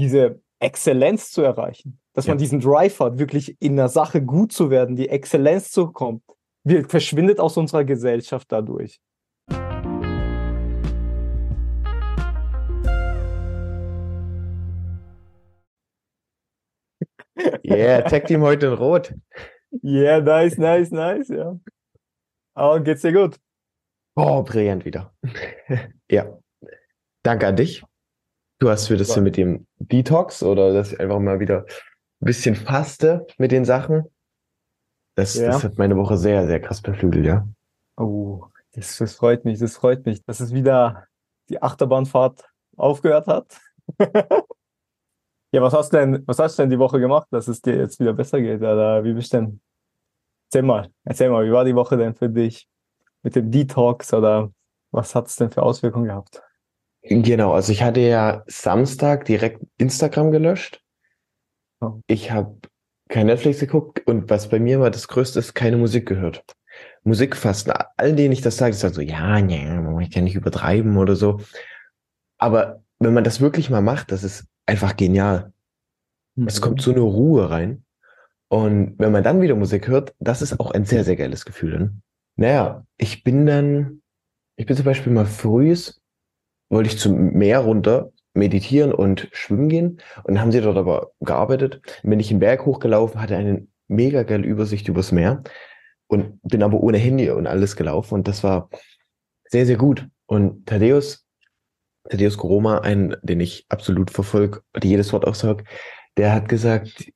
diese Exzellenz zu erreichen, dass Ja. man diesen Drive hat, wirklich in der Sache gut zu werden, die Exzellenz zu kommen, wir, verschwindet aus unserer Gesellschaft dadurch. Yeah, Tag Team heute in Rot. Yeah, nice, nice, nice, ja. Aber geht's dir gut? Oh, brillant wieder. ja. Danke an dich. Du hast für das so mit dem Detox oder dass ich einfach mal wieder ein bisschen faste mit den Sachen. Das, Ja. das hat meine Woche sehr, sehr krass beflügelt, ja. Oh, das, das freut mich, das freut mich, dass es wieder die Achterbahnfahrt aufgehört hat. ja, was hast du denn, was hast du denn die Woche gemacht, dass es dir jetzt wieder besser geht? Oder wie bist du denn? Erzähl mal, erzähl mal, wie war die Woche denn für dich mit dem Detox oder was hat es denn für Auswirkungen gehabt? Genau, also ich hatte ja Samstag direkt Instagram gelöscht. Oh. Ich habe kein Netflix geguckt und was bei mir immer das Größte ist, keine Musik gehört. Musikfasten, allen denen ich das sage, die sagen so, ja, nee, ich kann nicht übertreiben oder so. Aber wenn man das wirklich mal macht, das ist einfach genial. Es kommt so eine Ruhe rein. Und wenn man dann wieder Musik hört, das ist auch ein sehr, sehr geiles Gefühl. Dann. Naja, ich bin dann, ich bin zum Beispiel mal frühs, wollte ich zum Meer runter meditieren und schwimmen gehen. Und haben sie dort aber gearbeitet. Bin ich den Berg hochgelaufen, hatte eine mega geile Übersicht übers Meer und bin aber ohne Handy und alles gelaufen. Und das war sehr, sehr gut. Und Thaddeus, Thaddeus Koroma, einen, den ich absolut verfolge, die jedes Wort aussagt, der hat gesagt,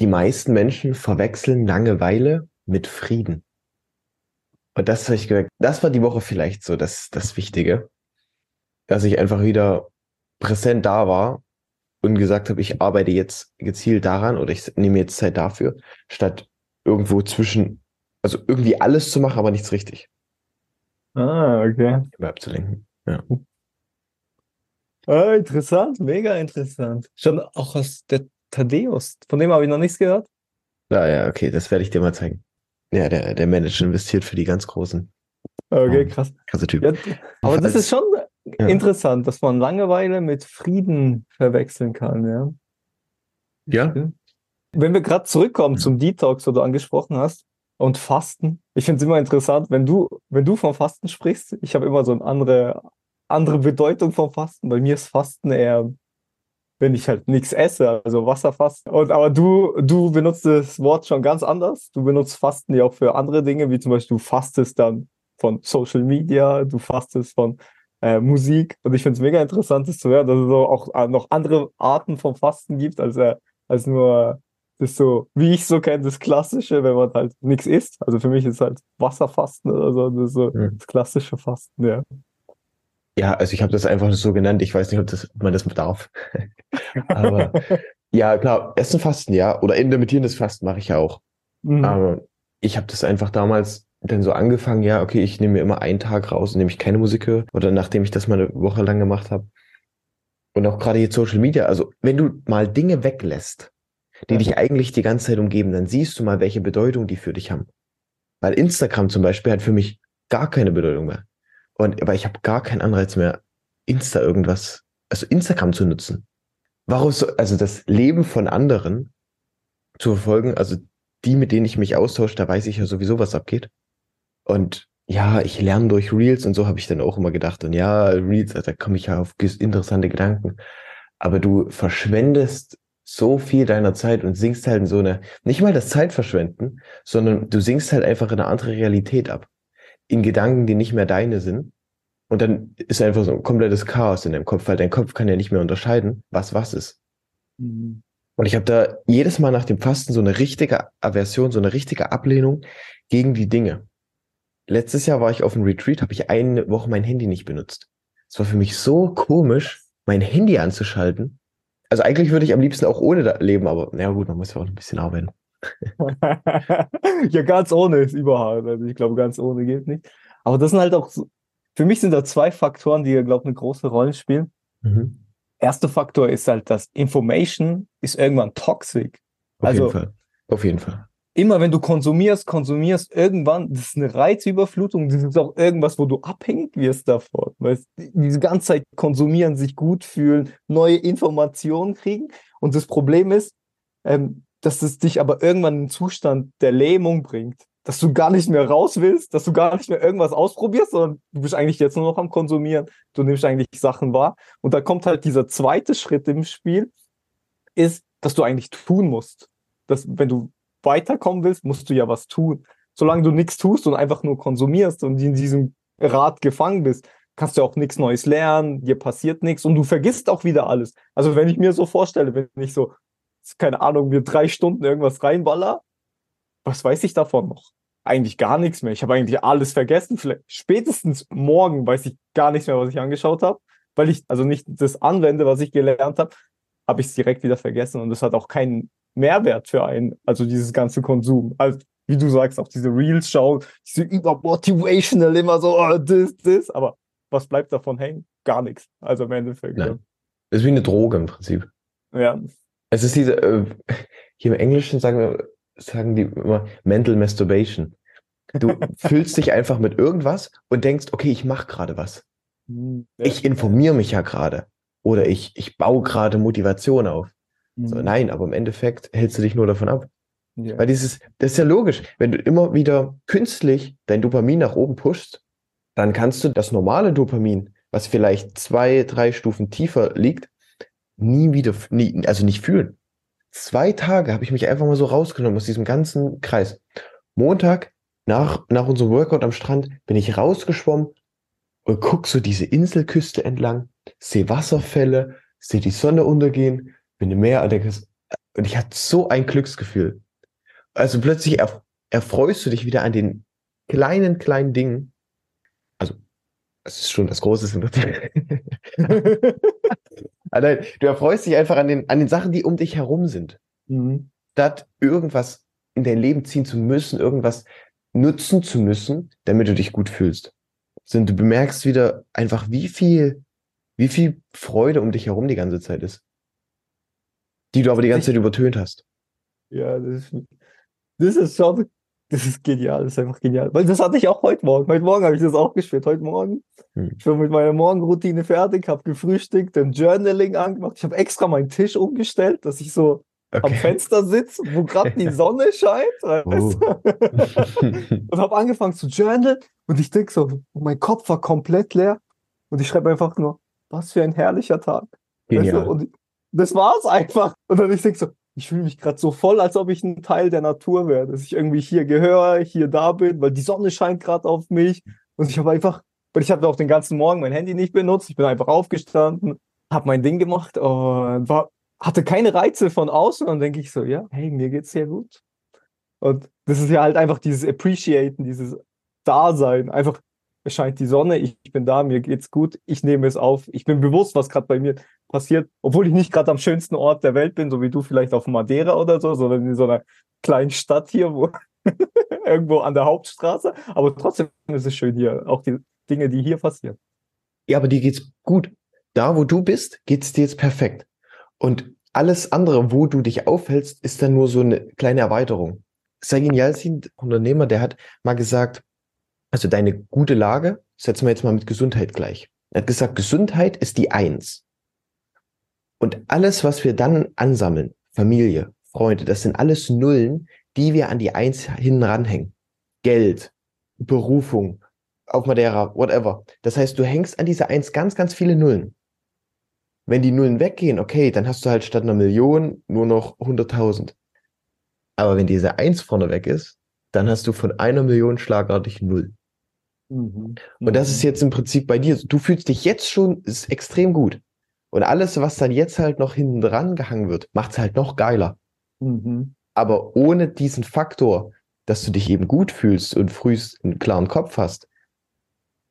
die meisten Menschen verwechseln Langeweile mit Frieden. Und das habe ich gesagt, das war die Woche vielleicht so das, das Wichtige, dass ich einfach wieder präsent da war und gesagt habe, ich arbeite jetzt gezielt daran oder ich nehme jetzt Zeit dafür, statt irgendwo zwischen, also irgendwie alles zu machen, aber nichts richtig, Ah, okay. immer abzulenken. Ja. Ah, interessant, mega interessant. Schon auch aus der Thaddeus, von dem habe ich noch nichts gehört. Ja, ja, okay, das werde ich dir mal zeigen. Ja, der, der Manager investiert für die ganz Großen. Okay, krass. Krasser Typ. Ja, aber das ist schon Ja. interessant, dass man Langeweile mit Frieden verwechseln kann, ja. Ja, Wenn wir gerade zurückkommen Mhm. zum Detox, wo du angesprochen hast, und Fasten. Ich finde es immer interessant, wenn du, wenn du vom Fasten sprichst, ich habe immer so eine andere, andere Bedeutung vom Fasten. Bei mir ist Fasten eher, wenn ich halt nichts esse, also Wasserfasten. Und aber du, du benutzt das Wort schon ganz anders. Du benutzt Fasten ja auch für andere Dinge, wie zum Beispiel du fastest dann von Social Media, du fastest von äh, Musik. Und ich finde es mega interessant, das zu hören, dass es so auch äh, noch andere Arten vom Fasten gibt, als, äh, als nur das so, wie ich so kenne, das Klassische, wenn man halt nichts isst. Also für mich ist halt Wasserfasten oder so, das, so Mhm. das klassische Fasten, ja. ja, also ich habe das einfach so genannt. Ich weiß nicht, ob, das, ob man das darf. Aber ja, klar, Essen, Fasten, ja. Oder intermittierendes Fasten mache ich ja auch. Mhm. Aber ich habe das einfach damals dann so angefangen, ja, okay, ich nehme mir immer einen Tag raus, in dem ich keine Musik höre. Oder nachdem ich das mal eine Woche lang gemacht habe. Und auch gerade jetzt Social Media. Also wenn du mal Dinge weglässt, die dich eigentlich die ganze Zeit umgeben, dann siehst du mal, welche Bedeutung die für dich haben. Weil Instagram zum Beispiel hat für mich gar keine Bedeutung mehr. Und aber ich habe gar keinen Anreiz mehr, Insta irgendwas, also Instagram zu nutzen. Warum so, also das Leben von anderen zu verfolgen, also die, mit denen ich mich austausche, da weiß ich ja sowieso, was abgeht. Und ja, ich lerne durch Reels und so habe ich dann auch immer gedacht. Und ja, Reels, da komme ich ja auf interessante Gedanken. Aber du verschwendest so viel deiner Zeit und sinkst halt in so eine, nicht mal das Zeitverschwenden, sondern du sinkst halt einfach in eine andere Realität ab. In Gedanken, die nicht mehr deine sind. Und dann ist einfach so ein komplettes Chaos in deinem Kopf, weil dein Kopf kann ja nicht mehr unterscheiden, was was ist. Mhm. Und ich habe da jedes Mal nach dem Fasten so eine richtige Aversion, so eine richtige Ablehnung gegen die Dinge. Letztes Jahr war ich auf einem Retreat, habe ich eine Woche mein Handy nicht benutzt. Es war für mich so komisch, mein Handy anzuschalten. Also eigentlich würde ich am liebsten auch ohne da leben, aber na gut, man muss ja auch ein bisschen arbeiten. ja, ganz ohne ist überhaupt. Also ich glaube, ganz ohne geht nicht. Aber das sind halt auch, so, für mich sind da zwei Faktoren, die, glaube ich, eine große Rolle spielen. Mhm. Erster Faktor ist halt, dass Information ist irgendwann toxic. Auf Also- jeden Fall. Auf jeden Fall. Immer wenn du konsumierst, konsumierst, irgendwann, das ist eine Reizüberflutung, das ist auch irgendwas, wo du abhängig wirst davon. Weißt, diese ganze Zeit konsumieren, sich gut fühlen, neue Informationen kriegen. Und das Problem ist, ähm, dass es dich aber irgendwann in einen Zustand der Lähmung bringt. Dass du gar nicht mehr raus willst, dass du gar nicht mehr irgendwas ausprobierst, sondern du bist eigentlich jetzt nur noch am Konsumieren. Du nimmst eigentlich Sachen wahr. Und da kommt halt dieser zweite Schritt im Spiel, ist, dass du eigentlich tun musst. Dass, wenn du weiterkommen willst, musst du ja was tun. Solange du nichts tust und einfach nur konsumierst und in diesem Rad gefangen bist, kannst du auch nichts Neues lernen, dir passiert nichts und du vergisst auch wieder alles. Also wenn ich mir so vorstelle, wenn ich so, keine Ahnung, mir drei Stunden irgendwas reinballer, was weiß ich davon noch? Eigentlich gar nichts mehr. Ich habe eigentlich alles vergessen. Vielleicht spätestens morgen weiß ich gar nichts mehr, was ich angeschaut habe, weil ich also nicht das anwende, was ich gelernt habe, habe ich es direkt wieder vergessen und es hat auch keinen Mehrwert für einen, also dieses ganze Konsum. Also, wie du sagst, auch diese Reels schauen, diese übermotivational immer so, oh, das, das, aber was bleibt davon hängen? Gar nichts. Also im Endeffekt. Nein. Das ist wie eine Droge im Prinzip. Ja. Es ist diese, äh, hier im Englischen sagen wir, sagen die immer Mental Masturbation. Du fühlst dich einfach mit irgendwas und denkst, okay, ich mache gerade was. Hm, ja. Ich informiere mich ja gerade. Oder ich, ich baue gerade Motivation auf. So, Mhm. nein, aber im Endeffekt hältst du dich nur davon ab. Ja. Weil dieses, das ist ja logisch, wenn du immer wieder künstlich dein Dopamin nach oben pushst, dann kannst du das normale Dopamin, was vielleicht zwei, drei Stufen tiefer liegt, nie wieder, nie, also nicht fühlen. Zwei Tage habe ich mich einfach mal so rausgenommen aus diesem ganzen Kreis. Montag, nach, nach unserem Workout am Strand, bin ich rausgeschwommen und guck so diese Inselküste entlang, sehe Wasserfälle, sehe die Sonne untergehen, bin im Meer und denke, und ich hatte so ein Glücksgefühl. Also plötzlich erf erfreust du dich wieder an den kleinen, kleinen Dingen. Also, es ist schon das Große. Aber nein, du erfreust dich einfach an den, an den Sachen, die um dich herum sind. Mhm. Statt irgendwas in dein Leben ziehen zu müssen, irgendwas nutzen zu müssen, damit du dich gut fühlst. Sondern du bemerkst wieder einfach, wie viel, wie viel Freude um dich herum die ganze Zeit ist. Die du aber die ganze Zeit übertönt hast. Ja, das ist, das ist schon, das ist genial, das ist einfach genial. Weil das hatte ich auch heute Morgen. Heute Morgen habe ich das auch gespielt. Heute Morgen. Hm. Ich war mit meiner Morgenroutine fertig, habe gefrühstückt, dann Journaling angemacht. Ich habe extra meinen Tisch umgestellt, dass ich so am Fenster sitze, wo gerade die Sonne scheint. Weißt du? und habe angefangen zu journalen und ich denke so, mein Kopf war komplett leer und ich schreibe einfach nur, was für ein herrlicher Tag. Weißt du? Und das war's einfach. Und dann ich denke so, ich fühle mich gerade so voll, als ob ich ein Teil der Natur wäre, dass ich irgendwie hier gehöre, hier da bin, weil die Sonne scheint gerade auf mich. Und ich habe einfach, weil ich habe auch den ganzen Morgen mein Handy nicht benutzt. Ich bin einfach aufgestanden, habe mein Ding gemacht und war, hatte keine Reize von außen. Und dann denke ich so, ja, hey, mir geht's sehr gut. Und das ist ja halt einfach dieses Appreciaten, dieses Dasein. Einfach, es scheint die Sonne, ich, bin da, mir geht's gut, ich nehme es auf. Ich bin bewusst, was gerade bei mir passiert, obwohl ich nicht gerade am schönsten Ort der Welt bin, so wie du vielleicht auf Madeira oder so, sondern in so einer kleinen Stadt hier, wo irgendwo an der Hauptstraße. Aber trotzdem ist es schön hier, auch die Dinge, die hier passieren. Ja, aber dir geht's gut. Da, wo du bist, geht's dir jetzt perfekt. Und alles andere, wo du dich aufhältst, ist dann nur so eine kleine Erweiterung. Sagin Yalcin, Unternehmer, der hat mal gesagt, also deine gute Lage setzen wir jetzt mal mit Gesundheit gleich. Er hat gesagt, Gesundheit ist die Eins. Und alles, was wir dann ansammeln, Familie, Freunde, das sind alles Nullen, die wir an die Eins hinten ranhängen. Geld, Berufung, auf Madeira, whatever. Das heißt, du hängst an dieser Eins ganz, ganz viele Nullen. Wenn die Nullen weggehen, okay, dann hast du halt statt einer Million nur noch 100.000. Aber wenn diese Eins vorne weg ist, dann hast du von einer Million schlagartig Null. Mhm. Und das ist jetzt im Prinzip bei dir. Du fühlst dich jetzt schon ist extrem gut. Und alles, was dann jetzt halt noch hinten dran gehangen wird, macht es halt noch geiler. Mhm. Aber ohne diesen Faktor, dass du dich eben gut fühlst und frühst einen klaren Kopf hast,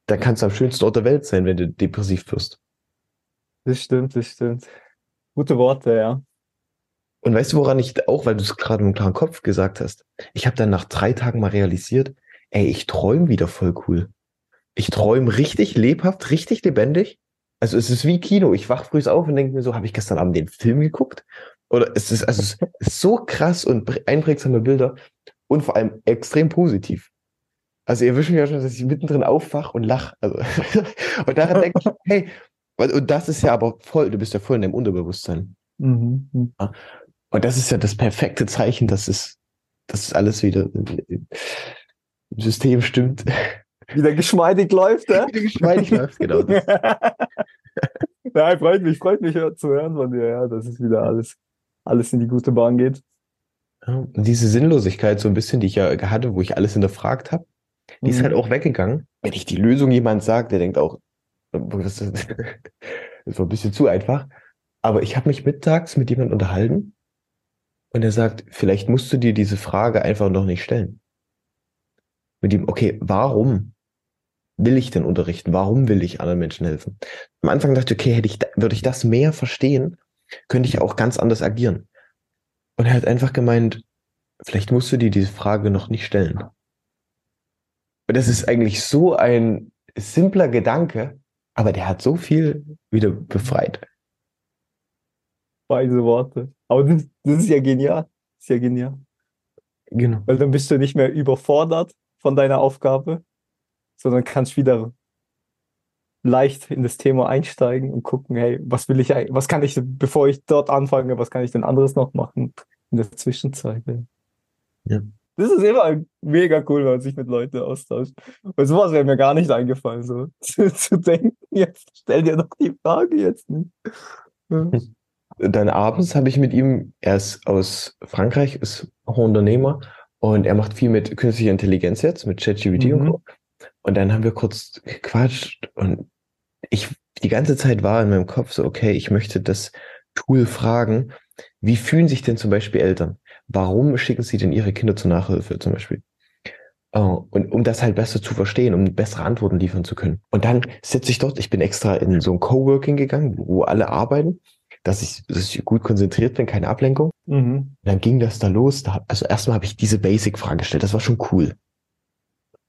da kannst du am schönsten Ort der Welt sein, wenn du depressiv wirst. Das stimmt, das stimmt. Gute Worte, ja. Und weißt du, woran ich auch, weil du es gerade mit einem klaren Kopf gesagt hast, ich habe dann nach drei Tagen mal realisiert, ey, ich träume wieder voll cool. Ich träume richtig lebhaft, richtig lebendig. Also es ist wie Kino. Ich wach früh auf und denke mir so, habe ich gestern Abend den Film geguckt? Oder es ist, also es ist so krass und einprägsame Bilder. und vor allem extrem positiv. Also ihr mich ja schon, dass ich mittendrin aufwach und lach. Also, und daran denke ich, hey, und das ist ja aber voll, du bist ja voll in deinem Unterbewusstsein. Mhm. Und das ist ja das perfekte Zeichen, dass es, dass es alles wieder im System stimmt. Wieder geschmeidig läuft, ja? Wieder geschmeidig läuft, genau. Das. ja, freut mich, freut mich zu hören von dir, ja, dass es wieder alles, alles in die gute Bahn geht. Ja, diese Sinnlosigkeit, so ein bisschen, die ich ja hatte, wo ich alles hinterfragt habe, die ist Mhm. halt auch weggegangen. Wenn ich die Lösung jemand sagt, der denkt auch, das ist, das war ein bisschen zu einfach. Aber ich habe mich mittags mit jemandem unterhalten und er sagt, vielleicht musst du dir diese Frage einfach noch nicht stellen. Mit ihm, okay, warum will ich denn unterrichten? Warum will ich anderen Menschen helfen? Am Anfang dachte ich, okay, hätte ich, würde ich das mehr verstehen, könnte ich auch ganz anders agieren. Und er hat einfach gemeint, vielleicht musst du dir diese Frage noch nicht stellen. Und das ist eigentlich so ein simpler Gedanke, aber der hat so viel wieder befreit. Weise Worte. Aber das, das ist ja genial. Das ist ja genial. Genau. Weil dann bist du nicht mehr überfordert von deiner Aufgabe, sondern kannst wieder leicht in das Thema einsteigen und gucken, hey, was will ich was kann ich, bevor ich dort anfange, was kann ich denn anderes noch machen in der Zwischenzeit? Ja. Das ist immer mega cool, wenn man sich mit Leuten austauscht. Weil sowas wäre mir gar nicht eingefallen, so zu, zu denken, jetzt stell dir doch die Frage jetzt nicht. Ja. Dann abends habe ich mit ihm, er ist aus Frankreich, ist auch Unternehmer und er macht viel mit künstlicher Intelligenz jetzt, mit ChatGPT und Mhm. Co. Und dann haben wir kurz gequatscht und ich die ganze Zeit war in meinem Kopf so, okay, ich möchte das Tool fragen, wie fühlen sich denn zum Beispiel Eltern? Warum schicken sie denn ihre Kinder zur Nachhilfe zum Beispiel? Oh, und um das halt besser zu verstehen, um bessere Antworten liefern zu können. Und dann sitze ich dort, ich bin extra in so ein Coworking gegangen, wo alle arbeiten, dass ich, dass ich gut konzentriert bin, keine Ablenkung. Mhm. Dann ging das da los. Da, also erstmal habe ich diese Basic-Frage gestellt. Das war schon cool.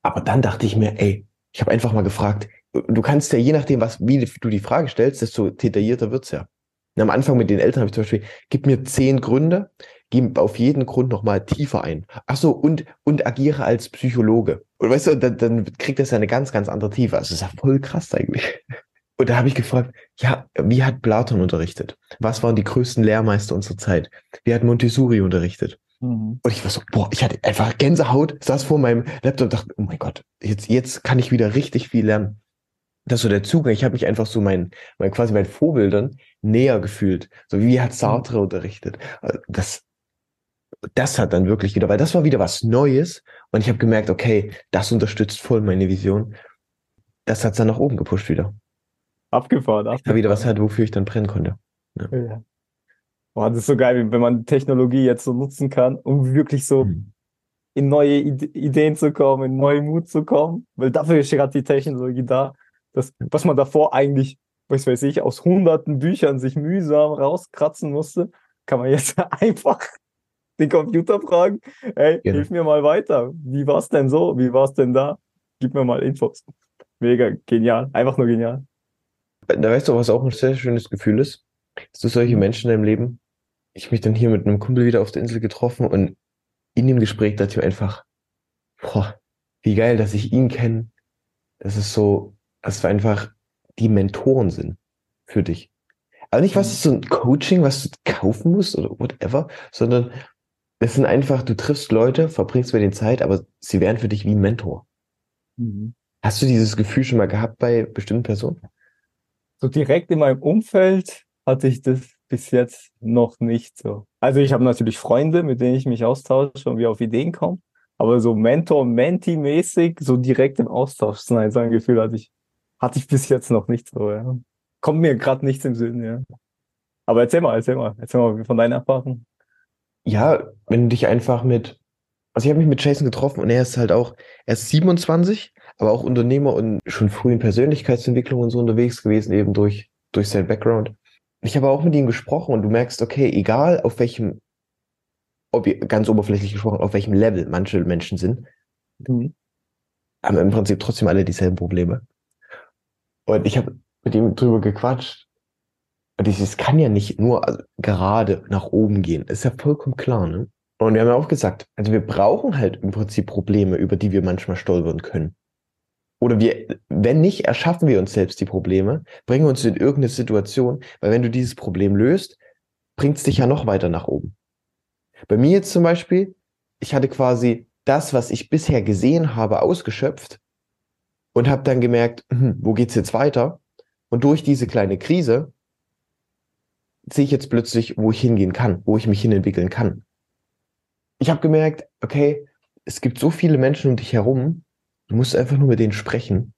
Aber dann dachte ich mir, ey, ich habe einfach mal gefragt, du kannst ja je nachdem, was, wie du die Frage stellst, desto detaillierter wird's ja. Und am Anfang mit den Eltern habe ich zum Beispiel, gib mir zehn Gründe, gib auf jeden Grund nochmal tiefer ein. Ach so, und, und agiere als Psychologe. Und weißt du, dann, dann kriegt das ja eine ganz, ganz andere Tiefe. Also das ist ja voll krass eigentlich. Und da habe ich gefragt, ja, wie hat Platon unterrichtet? Was waren die größten Lehrmeister unserer Zeit? Wie hat Montessori unterrichtet? Mhm. Und ich war so, boah, ich hatte einfach Gänsehaut, saß vor meinem Laptop und dachte, oh mein Gott, jetzt, jetzt kann ich wieder richtig viel lernen. Das ist so der Zugang. Ich habe mich einfach so mein, mein quasi meinen Vorbildern näher gefühlt. So wie hat Sartre unterrichtet. Also Das, das hat dann wirklich wieder, weil das war wieder was Neues und ich habe gemerkt, okay, das unterstützt voll meine Vision. Das hat's dann nach oben gepusht wieder. Abgefahren, abgefahren. wieder was hat, wofür ich dann brennen konnte. Ja. Boah, das ist so geil, wenn man Technologie jetzt so nutzen kann, um wirklich so Mhm. in neue Ide Ideen zu kommen, in neuen Mut zu kommen. Weil dafür ist gerade die Technologie da. Das, was man davor eigentlich, was weiß ich, aus hunderten Büchern sich mühsam rauskratzen musste, kann man jetzt einfach den Computer fragen, hey, Genau. hilf mir mal weiter. Wie war's denn so? Wie war's denn da? Gib mir mal Infos. Mega genial. Einfach nur genial. Da weißt du, was auch ein sehr schönes Gefühl ist, dass du solche Mhm. Menschen in deinem Leben, ich mich dann hier mit einem Kumpel wieder auf der Insel getroffen und in dem Gespräch dachte ich mir einfach, boah, wie geil, dass ich ihn kenne. Das ist so, dass wir einfach die Mentoren sind für dich. Aber nicht, was ist so ein Coaching, was du kaufen musst oder whatever, sondern es sind einfach, du triffst Leute, verbringst mit denen Zeit, aber sie wären für dich wie ein Mentor. Hast du dieses Gefühl schon mal gehabt bei bestimmten Personen? So direkt in meinem Umfeld hatte ich das bis jetzt noch nicht so. Also ich habe natürlich Freunde, mit denen ich mich austausche und wir auf Ideen kommen. Aber so Mentor-Menti-mäßig, so direkt im Austausch sein, so ein Gefühl hatte ich, hatte ich bis jetzt noch nicht so, ja. Kommt mir gerade nichts im Sinn, ja. Aber erzähl mal, erzähl mal, erzähl mal von deinen Erfahrungen. Ja, wenn du dich einfach mit, also ich habe mich mit Jason getroffen und er ist halt auch, er ist 27, aber auch Unternehmer und schon früh in Persönlichkeitsentwicklung und so unterwegs gewesen, eben durch, durch sein Background. Ich habe auch mit ihm gesprochen und du merkst, okay, egal auf welchem, ob ihr, ganz oberflächlich gesprochen, auf welchem Level manche Menschen sind, Mhm. haben im Prinzip trotzdem alle dieselben Probleme. Und ich habe mit ihm drüber gequatscht. Und es kann ja nicht nur also, gerade nach oben gehen. Ist ja vollkommen klar, ne? Und wir haben ja auch gesagt, also wir brauchen halt im Prinzip Probleme, über die wir manchmal stolpern können. Oder wir, wenn nicht, erschaffen wir uns selbst die Probleme, bringen uns in irgendeine Situation, weil wenn du dieses Problem löst, bringt es dich ja noch weiter nach oben. Bei mir jetzt zum Beispiel, ich hatte quasi das, was ich bisher gesehen habe, ausgeschöpft und habe dann gemerkt, hm, wo geht's jetzt weiter? Und durch diese kleine Krise sehe ich jetzt plötzlich, wo ich hingehen kann, wo ich mich hinentwickeln kann. Ich habe gemerkt, okay, es gibt so viele Menschen um dich herum, du musst einfach nur mit denen sprechen.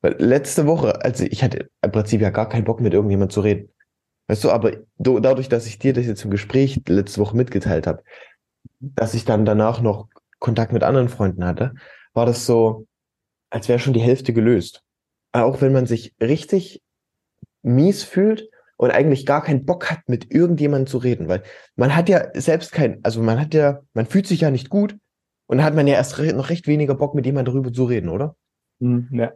Weil letzte Woche, also ich hatte im Prinzip ja gar keinen Bock mit irgendjemand zu reden. Weißt du, aber dadurch, dass ich dir das jetzt im Gespräch letzte Woche mitgeteilt habe, dass ich dann danach noch Kontakt mit anderen Freunden hatte, war das so, als wäre schon die Hälfte gelöst. Auch wenn man sich richtig mies fühlt und eigentlich gar keinen Bock hat, mit irgendjemandem zu reden, weil man hat ja selbst kein, also man hat ja, man fühlt sich ja nicht gut und dann hat man ja erst noch recht weniger Bock, mit jemandem darüber zu reden, oder? Mhm, ja.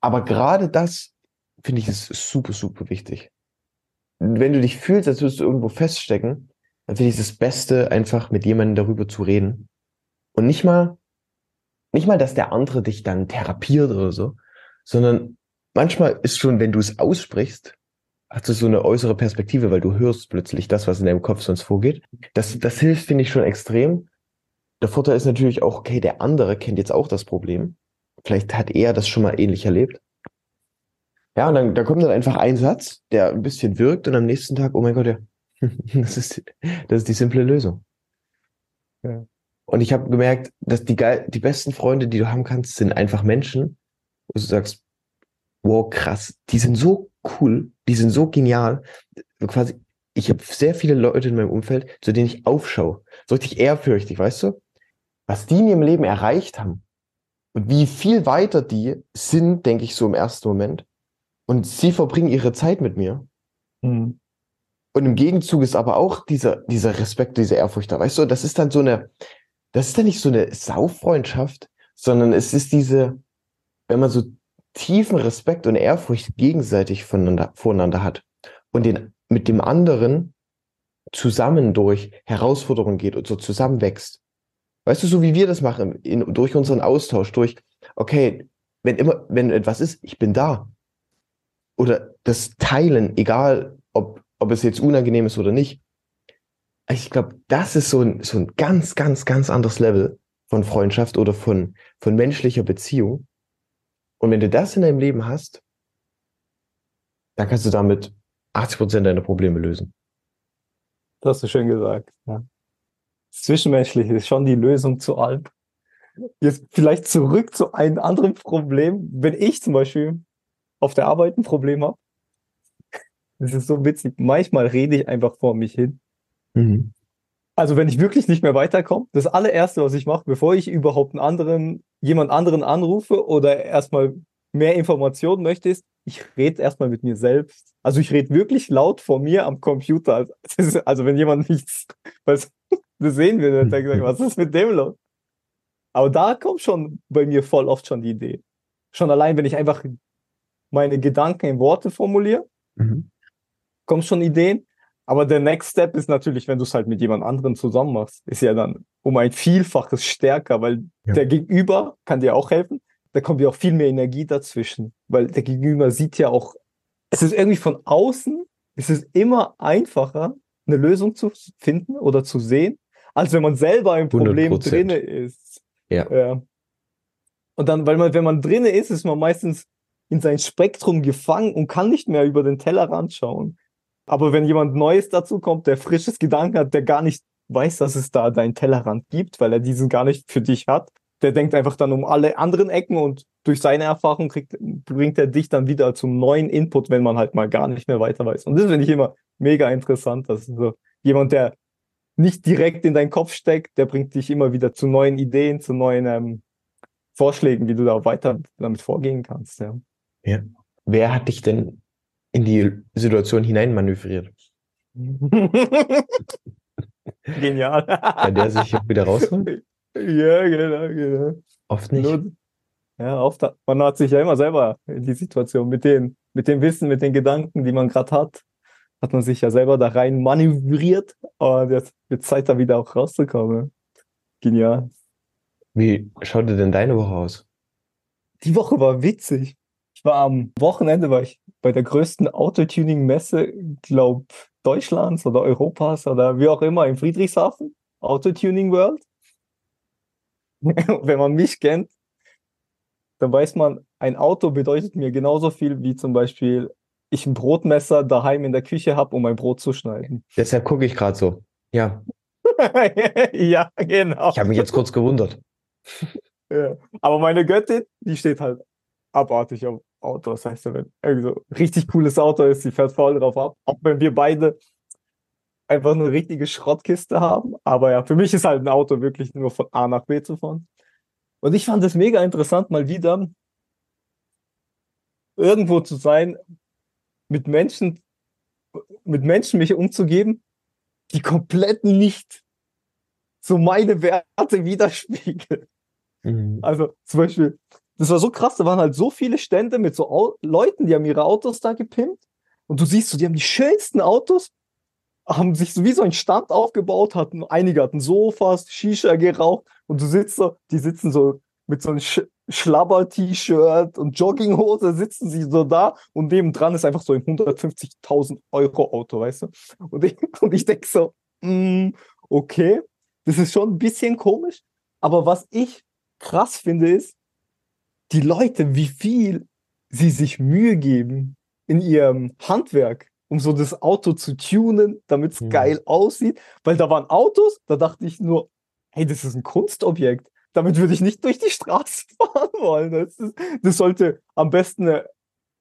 Aber gerade das finde ich ist super, super wichtig. Wenn du dich fühlst, als würdest du irgendwo feststecken, dann finde ich das Beste, einfach mit jemandem darüber zu reden. Und nicht mal, nicht mal, dass der andere dich dann therapiert oder so, sondern manchmal ist schon, wenn du es aussprichst, hast du so eine äußere Perspektive, weil du hörst plötzlich das, was in deinem Kopf sonst vorgeht. Das, das hilft, finde ich, schon extrem. Der Vorteil ist natürlich auch, okay, der andere kennt jetzt auch das Problem. Vielleicht hat er das schon mal ähnlich erlebt. Ja, und dann da kommt dann einfach ein Satz, der ein bisschen wirkt und am nächsten Tag, oh mein Gott, ja, das ist, das ist die simple Lösung. Ja. Und ich habe gemerkt, dass die, geil, die besten Freunde, die du haben kannst, sind einfach Menschen, wo du sagst, wow, krass, die sind so cool, die sind so genial. Quasi, ich habe sehr viele Leute in meinem Umfeld, zu denen ich aufschaue. So richtig ehrfürchtig, weißt du? Was die in ihrem Leben erreicht haben und wie viel weiter die sind, denke ich so im ersten Moment. Und sie verbringen ihre Zeit mit mir. Mhm. Und im Gegenzug ist aber auch dieser, dieser Respekt, diese Ehrfurcht da. Weißt du, das ist dann so eine, das ist dann nicht so eine Saufreundschaft, sondern es ist diese, wenn man so tiefen Respekt und Ehrfurcht gegenseitig voneinander, voneinander hat und den mit dem anderen zusammen durch Herausforderungen geht und so zusammenwächst. Weißt du, so wie wir das machen, in, durch unseren Austausch, durch, okay, wenn immer, wenn etwas ist, ich bin da. Oder das Teilen, egal ob ob es jetzt unangenehm ist oder nicht. Ich glaube, das ist so ein, so ein ganz, ganz, ganz anderes Level von Freundschaft oder von, von menschlicher Beziehung. Und wenn du das in deinem Leben hast, dann kannst du damit 80 Prozent deiner Probleme lösen. Das hast du schön gesagt. Ja. Das Zwischenmenschliche ist schon die Lösung zu allem. Jetzt vielleicht zurück zu einem anderen Problem. Wenn ich zum Beispiel auf der Arbeit ein Problem habe, das ist so witzig. Manchmal rede ich einfach vor mich hin. Mhm. Also wenn ich wirklich nicht mehr weiterkomme, das allererste, was ich mache, bevor ich überhaupt einen anderen, jemand anderen anrufe oder erstmal mehr Informationen möchte, ist, ich rede erstmal mit mir selbst. Also ich rede wirklich laut vor mir am Computer. Ist, also wenn jemand nichts, was, das sehen wir, dann denke ich, was ist mit dem los? Aber da kommt schon bei mir voll oft schon die Idee. Schon allein, wenn ich einfach meine Gedanken in Worte formuliere, mhm kommen schon Ideen. Aber der Next Step ist natürlich, wenn du es halt mit jemand anderem zusammen machst, ist ja dann um ein Vielfaches stärker, weil ja. der Gegenüber kann dir auch helfen. Da kommt ja auch viel mehr Energie dazwischen, weil der Gegenüber sieht ja auch, es ist irgendwie von außen, es ist immer einfacher, eine Lösung zu finden oder zu sehen, als wenn man selber im Problem 100%. drinne ist. Ja. ja. Und dann, weil man, wenn man drinne ist, ist man meistens in sein Spektrum gefangen und kann nicht mehr über den Tellerrand schauen. Aber wenn jemand Neues dazu kommt, der frisches Gedanken hat, der gar nicht weiß, dass es da deinen Tellerrand gibt, weil er diesen gar nicht für dich hat, der denkt einfach dann um alle anderen Ecken und durch seine Erfahrung kriegt, bringt er dich dann wieder zum neuen Input, wenn man halt mal gar nicht mehr weiter weiß. Und das finde ich immer mega interessant. dass so jemand, der nicht direkt in deinen Kopf steckt, der bringt dich immer wieder zu neuen Ideen, zu neuen ähm, Vorschlägen, wie du da weiter damit vorgehen kannst. Ja. ja. Wer hat dich denn in die Situation hineinmanövriert. Genial. Bei der sich wieder rausholt? Ja, genau, genau. Oft nicht. Nur, ja, oft hat, man hat sich ja immer selber in die Situation mit den, mit dem Wissen, mit den Gedanken, die man gerade hat, hat man sich ja selber da rein manövriert Und jetzt wird Zeit, da wieder auch rauszukommen. Genial. Wie schaut denn deine Woche aus? Die Woche war witzig. Ich war am Wochenende, war ich bei der größten Autotuning-Messe, glaub, Deutschlands oder Europas oder wie auch immer, in Friedrichshafen. Autotuning World. Wenn man mich kennt, dann weiß man, ein Auto bedeutet mir genauso viel wie zum Beispiel ich ein Brotmesser daheim in der Küche habe, um mein Brot zu schneiden. Deshalb gucke ich gerade so. Ja. ja, genau. Ich habe mich jetzt kurz gewundert. Ja. Aber meine Göttin, die steht halt abartig auf Auto. Das heißt, wenn irgendwie so ein richtig cooles Auto ist, die fährt voll drauf ab. Auch wenn wir beide einfach eine richtige Schrottkiste haben. Aber ja, für mich ist halt ein Auto wirklich nur von A nach B zu fahren. Und ich fand es mega interessant, mal wieder irgendwo zu sein, mit Menschen, mit Menschen mich umzugeben, die komplett nicht so meine Werte widerspiegeln. Mhm. Also zum Beispiel, das war so krass, da waren halt so viele Stände mit so Au Leuten, die haben ihre Autos da gepimpt. Und du siehst so, die haben die schönsten Autos, haben sich so wie so ein Stand aufgebaut, hatten, einige hatten Sofas, Shisha geraucht und du sitzt so, die sitzen so mit so einem Sch Schlabber-T-Shirt und Jogginghose sitzen sie so da und nebendran ist einfach so ein 150.000 Euro Auto, weißt du? Und ich, und ich denke so, mm, okay, das ist schon ein bisschen komisch, aber was ich krass finde ist, die Leute, wie viel sie sich Mühe geben in ihrem Handwerk, um so das Auto zu tunen, damit es mhm. geil aussieht, weil da waren Autos, da dachte ich nur, hey, das ist ein Kunstobjekt damit würde ich nicht durch die Straße fahren wollen. Das, ist, das sollte am besten,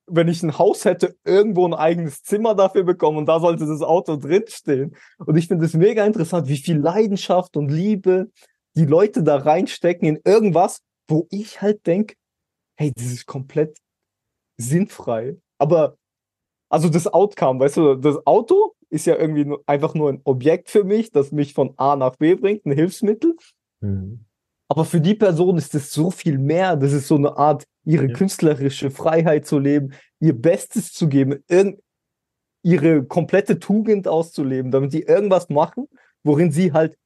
wenn ich ein Haus hätte, irgendwo ein eigenes Zimmer dafür bekommen und da sollte das Auto drinstehen. Und ich finde es mega interessant, wie viel Leidenschaft und Liebe die Leute da reinstecken in irgendwas, wo ich halt denke, hey, das ist komplett sinnfrei. Aber also das Outcome, weißt du, das Auto ist ja irgendwie einfach nur ein Objekt für mich, das mich von A nach B bringt, ein Hilfsmittel. Mhm. Aber für die Person ist es so viel mehr. Das ist so eine Art, ihre ja. künstlerische Freiheit zu leben, ihr Bestes zu geben, ihre komplette Tugend auszuleben, damit sie irgendwas machen, worin sie halt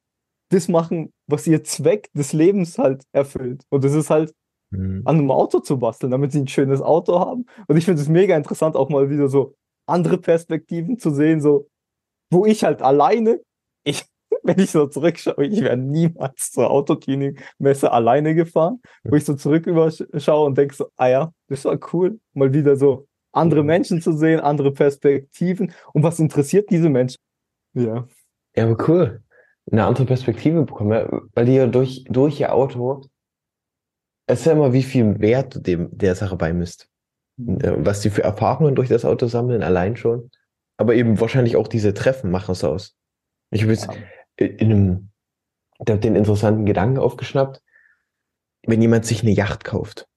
das machen, was ihr Zweck des Lebens halt erfüllt. Und das ist halt mhm. an einem Auto zu basteln, damit sie ein schönes Auto haben. Und ich finde es mega interessant, auch mal wieder so andere Perspektiven zu sehen, so wo ich halt alleine, wenn ich so zurückschaue, ich wäre niemals zur Autotuning-Messe alleine gefahren, wo ich so zurück überschaue und denke so, ah ja, das war cool, mal wieder so andere Menschen zu sehen, andere Perspektiven und was interessiert diese Menschen? Ja. Ja, aber cool. Eine andere Perspektive bekommen, weil die ja durch, durch ihr Auto, es ist ja immer, wie viel Wert du dem der Sache beimisst. Mhm. Was die für Erfahrungen durch das Auto sammeln, allein schon. Aber eben wahrscheinlich auch diese Treffen machen es aus. Ich habe jetzt, ja in einem, der den interessanten Gedanken aufgeschnappt, wenn jemand sich eine Yacht kauft.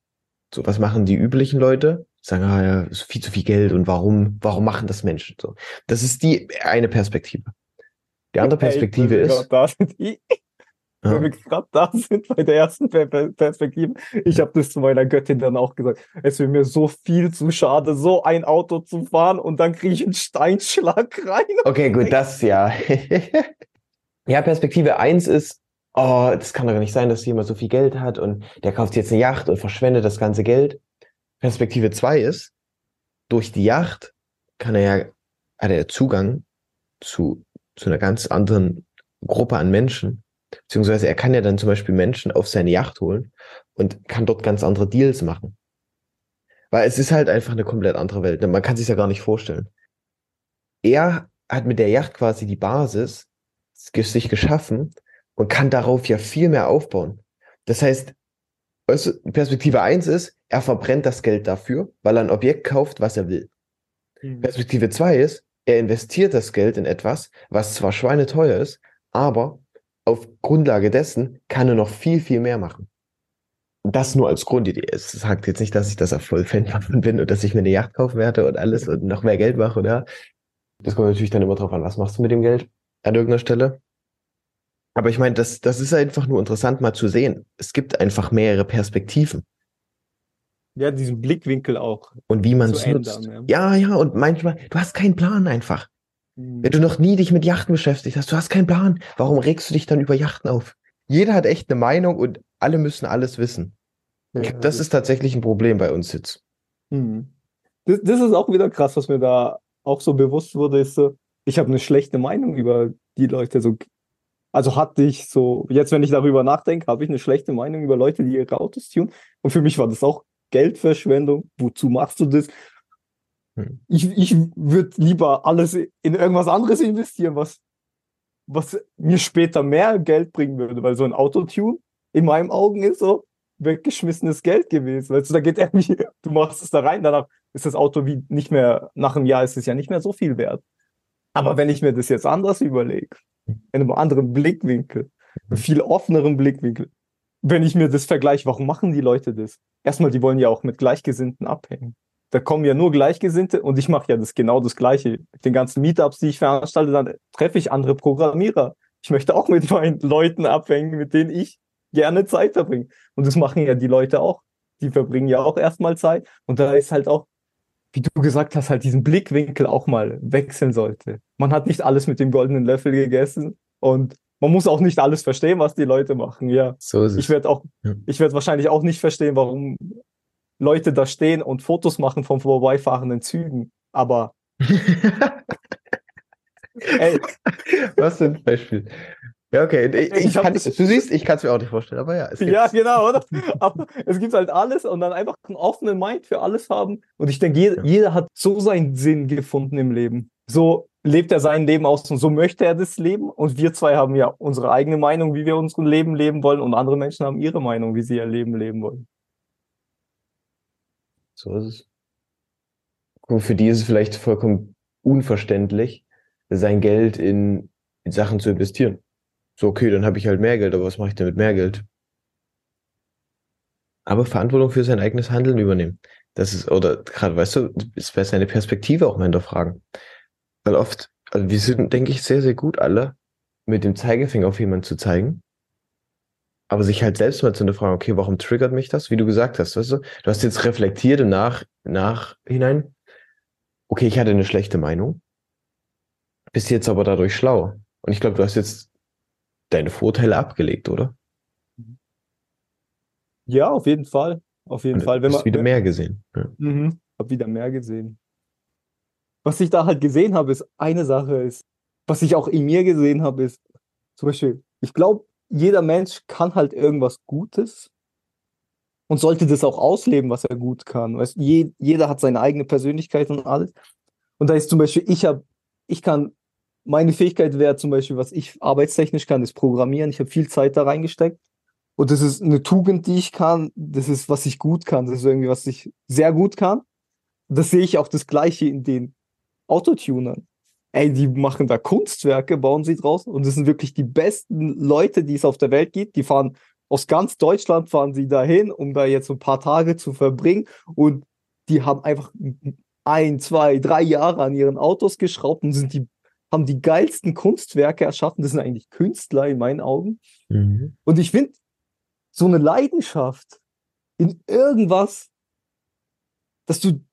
So, was machen die üblichen Leute? Sagen, ah ja, ist viel zu viel Geld und warum, warum machen das Menschen so? Das ist die eine Perspektive. Die andere Perspektive hey, ist. Da sind die. Ja. Wenn wir gerade da sind bei der ersten Perspektive, ich habe das zu meiner Göttin dann auch gesagt, es wäre mir so viel zu schade, so ein Auto zu fahren und dann kriege ich einen Steinschlag rein. Okay, gut, das ja. Ja, Perspektive eins ist, oh, das kann doch nicht sein, dass jemand so viel Geld hat und der kauft jetzt eine Yacht und verschwendet das ganze Geld. Perspektive zwei ist, durch die Yacht kann er ja, hat er Zugang zu, zu einer ganz anderen Gruppe an Menschen. Beziehungsweise er kann ja dann zum Beispiel Menschen auf seine Yacht holen und kann dort ganz andere Deals machen. Weil es ist halt einfach eine komplett andere Welt. Man kann sich ja gar nicht vorstellen. Er hat mit der Yacht quasi die Basis, sich geschaffen und kann darauf ja viel mehr aufbauen. Das heißt, Perspektive eins ist, er verbrennt das Geld dafür, weil er ein Objekt kauft, was er will. Mhm. Perspektive zwei ist, er investiert das Geld in etwas, was zwar schweineteuer ist, aber auf Grundlage dessen kann er noch viel, viel mehr machen. Das nur als Grundidee. Es sagt jetzt nicht, dass ich das voll Fan davon bin und dass ich mir eine Yacht kaufen werde und alles und noch mehr Geld mache, oder? Das kommt natürlich dann immer drauf an, was machst du mit dem Geld? An irgendeiner Stelle. Aber ich meine, das, das ist einfach nur interessant mal zu sehen. Es gibt einfach mehrere Perspektiven. Ja, diesen Blickwinkel auch. Und wie man es nutzt. Ändern, ja. ja, ja, und manchmal, du hast keinen Plan einfach. Mhm. Wenn du noch nie dich mit Yachten beschäftigt hast, du hast keinen Plan. Warum regst du dich dann über Yachten auf? Jeder hat echt eine Meinung und alle müssen alles wissen. Ja, Das ist tatsächlich ein Problem bei uns jetzt. Mhm. Das, das ist auch wieder krass, was mir da auch so bewusst wurde, ist so, ich habe eine schlechte Meinung über die Leute. So, also hatte ich so, jetzt wenn ich darüber nachdenke, habe ich eine schlechte Meinung über Leute, die ihre Autos tun. Und für mich war das auch Geldverschwendung. Wozu machst du das? Hm. Ich, ich würde lieber alles in irgendwas anderes investieren, was, was mir später mehr Geld bringen würde, weil so ein Autotune in meinen Augen ist so weggeschmissenes Geld gewesen. Weißt du, da geht irgendwie, du machst es da rein, danach ist das Auto wie nicht mehr, nach einem Jahr ist es ja nicht mehr so viel wert. Aber wenn ich mir das jetzt anders überlege, in einem anderen Blickwinkel, einem viel offeneren Blickwinkel, wenn ich mir das vergleiche, warum machen die Leute das? Erstmal, die wollen ja auch mit Gleichgesinnten abhängen. Da kommen ja nur Gleichgesinnte und ich mache ja das genau das Gleiche. Mit den ganzen Meetups, die ich veranstalte, dann treffe ich andere Programmierer. Ich möchte auch mit meinen Leuten abhängen, mit denen ich gerne Zeit verbringe. Und das machen ja die Leute auch. Die verbringen ja auch erstmal Zeit. Und da ist halt auch, wie du gesagt hast, halt diesen Blickwinkel auch mal wechseln sollte. Man hat nicht alles mit dem goldenen Löffel gegessen und man muss auch nicht alles verstehen, was die Leute machen. Ja, So ist es. ich werde auch, Ja. ich werde wahrscheinlich auch nicht verstehen, warum Leute da stehen und Fotos machen von vorbeifahrenden Zügen. Aber ey, Was für ein Beispiel. Ja, okay. Ich, Ich kann, du siehst, ich kann es mir auch nicht vorstellen, aber ja. Es ja, genau, oder? Aber es gibt halt alles und dann einfach einen offenen Mind für alles haben. Und ich denke, jeder, Ja. jeder hat so seinen Sinn gefunden im Leben. So lebt er sein Leben aus und so möchte er das Leben. Und wir zwei haben ja unsere eigene Meinung, wie wir unser Leben leben wollen. Und andere Menschen haben ihre Meinung, wie sie ihr Leben leben wollen. So ist es. Und für die ist es vielleicht vollkommen unverständlich, sein Geld in, in Sachen zu investieren. So, okay, dann habe ich halt mehr Geld, aber was mache ich denn mit mehr Geld? Aber Verantwortung für sein eigenes Handeln übernehmen. Das ist, oder gerade, weißt du, ist bei seine Perspektive auch mal hinterfragen. Weil oft, also wir sind, denke ich, sehr, sehr gut alle, mit dem Zeigefinger auf jemanden zu zeigen. Aber sich halt selbst mal zu hinterfragen, okay, warum triggert mich das? Wie du gesagt hast, weißt du? Du hast jetzt reflektiert im Nach, Nachhinein, okay, ich hatte eine schlechte Meinung, bist jetzt aber dadurch schlau. Und ich glaube, du hast jetzt deine Vorteile abgelegt, oder? Ja, auf jeden Fall. Auf jeden Und Fall. Wenn hast man, wieder mehr gesehen. Ja. Mhm. Hab wieder mehr gesehen. Was ich da halt gesehen habe, ist eine Sache ist, was ich auch in mir gesehen habe, ist zum Beispiel, ich glaube, jeder Mensch kann halt irgendwas Gutes und sollte das auch ausleben, was er gut kann. Weißt, je, jeder hat seine eigene Persönlichkeit und alles. Und da ist zum Beispiel, ich habe, ich kann, meine Fähigkeit wäre zum Beispiel, was ich arbeitstechnisch kann, ist Programmieren. Ich habe viel Zeit da reingesteckt. Und das ist eine Tugend, die ich kann. Das ist, was ich gut kann. Das ist irgendwie, was ich sehr gut kann. Das sehe ich auch das Gleiche in den Autotunern. Ey, die machen da Kunstwerke, bauen sie draus. Und das sind wirklich die besten Leute, die es auf der Welt gibt. Die fahren aus ganz Deutschland, fahren sie dahin, um da jetzt ein paar Tage zu verbringen. Und die haben einfach ein, zwei, drei Jahre an ihren Autos geschraubt und sind die, haben die geilsten Kunstwerke erschaffen. Das sind eigentlich Künstler in meinen Augen. Mhm. Und ich finde, so eine Leidenschaft in irgendwas, dass du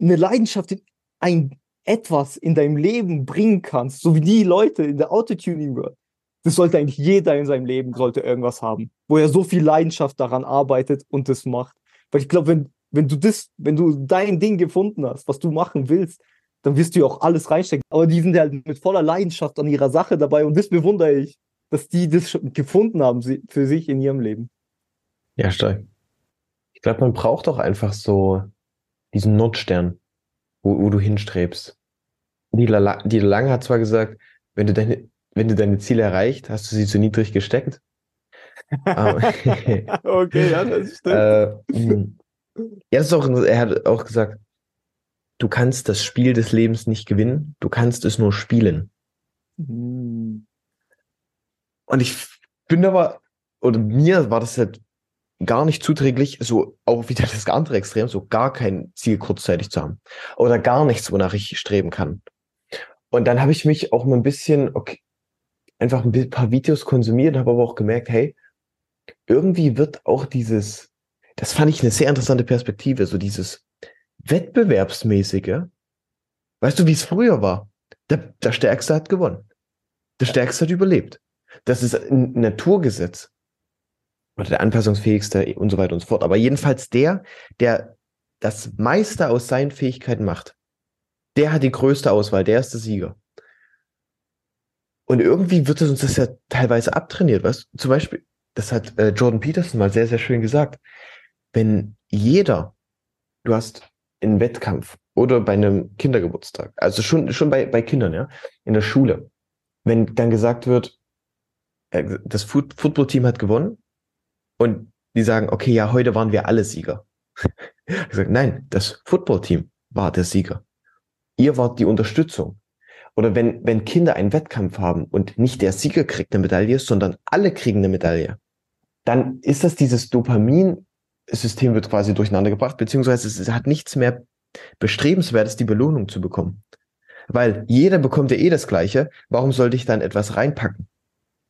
eine Leidenschaft in ein etwas in deinem Leben bringen kannst, so wie die Leute in der Autotuning World. Das sollte eigentlich jeder in seinem Leben sollte irgendwas haben, wo er so viel Leidenschaft daran arbeitet und das macht. Weil ich glaube, wenn, wenn du das, wenn du dein Ding gefunden hast, was du machen willst, dann wirst du ja auch alles reinstecken. Aber die sind halt mit voller Leidenschaft an ihrer Sache dabei und das bewundere ich, dass die das schon gefunden haben für sich in ihrem Leben. Ja, stark. Ich glaube, man braucht auch einfach so diesen Nordstern, wo, wo du hinstrebst. Die, La- die Lange hat zwar gesagt, wenn du deine, wenn du deine Ziele erreicht, hast du sie zu niedrig gesteckt. Okay, ja, das stimmt. äh, mh. ja, das ist auch, er hat auch gesagt, du kannst das Spiel des Lebens nicht gewinnen, du kannst es nur spielen. Hm. Und ich bin aber, oder mir war das halt gar nicht zuträglich, so auch wieder das andere Extrem, so gar kein Ziel kurzzeitig zu haben. Oder gar nichts, wonach ich streben kann. Und dann habe ich mich auch mal ein bisschen, okay, einfach ein paar Videos konsumiert, habe aber auch gemerkt, hey, irgendwie wird auch dieses, das fand ich eine sehr interessante Perspektive, so dieses Wettbewerbsmäßige. Weißt du, wie es früher war? Der, der Stärkste hat gewonnen. Der Stärkste hat überlebt. Das ist ein Naturgesetz. Oder der anpassungsfähigste und so weiter und so fort. Aber jedenfalls der, der das meiste aus seinen Fähigkeiten macht, der hat die größte Auswahl, der ist der Sieger. Und irgendwie wird es uns das ja teilweise abtrainiert, was? Zum Beispiel, das hat äh, Jordan Peterson mal sehr, sehr schön gesagt. Wenn jeder, du hast einen Wettkampf oder bei einem Kindergeburtstag, also schon, schon bei, bei Kindern, ja, in der Schule, wenn dann gesagt wird, äh, das Footballteam hat gewonnen und die sagen, okay, ja, heute waren wir alle Sieger. ich sage, nein, das Footballteam war der Sieger. Ihr wart die Unterstützung. Oder wenn, wenn Kinder einen Wettkampf haben und nicht der Sieger kriegt eine Medaille, sondern alle kriegen eine Medaille, dann ist das dieses Dopamin-System wird quasi durcheinander gebracht, beziehungsweise es hat nichts mehr bestrebenswertes, die Belohnung zu bekommen. Weil jeder bekommt ja eh das Gleiche. Warum sollte ich dann etwas reinpacken?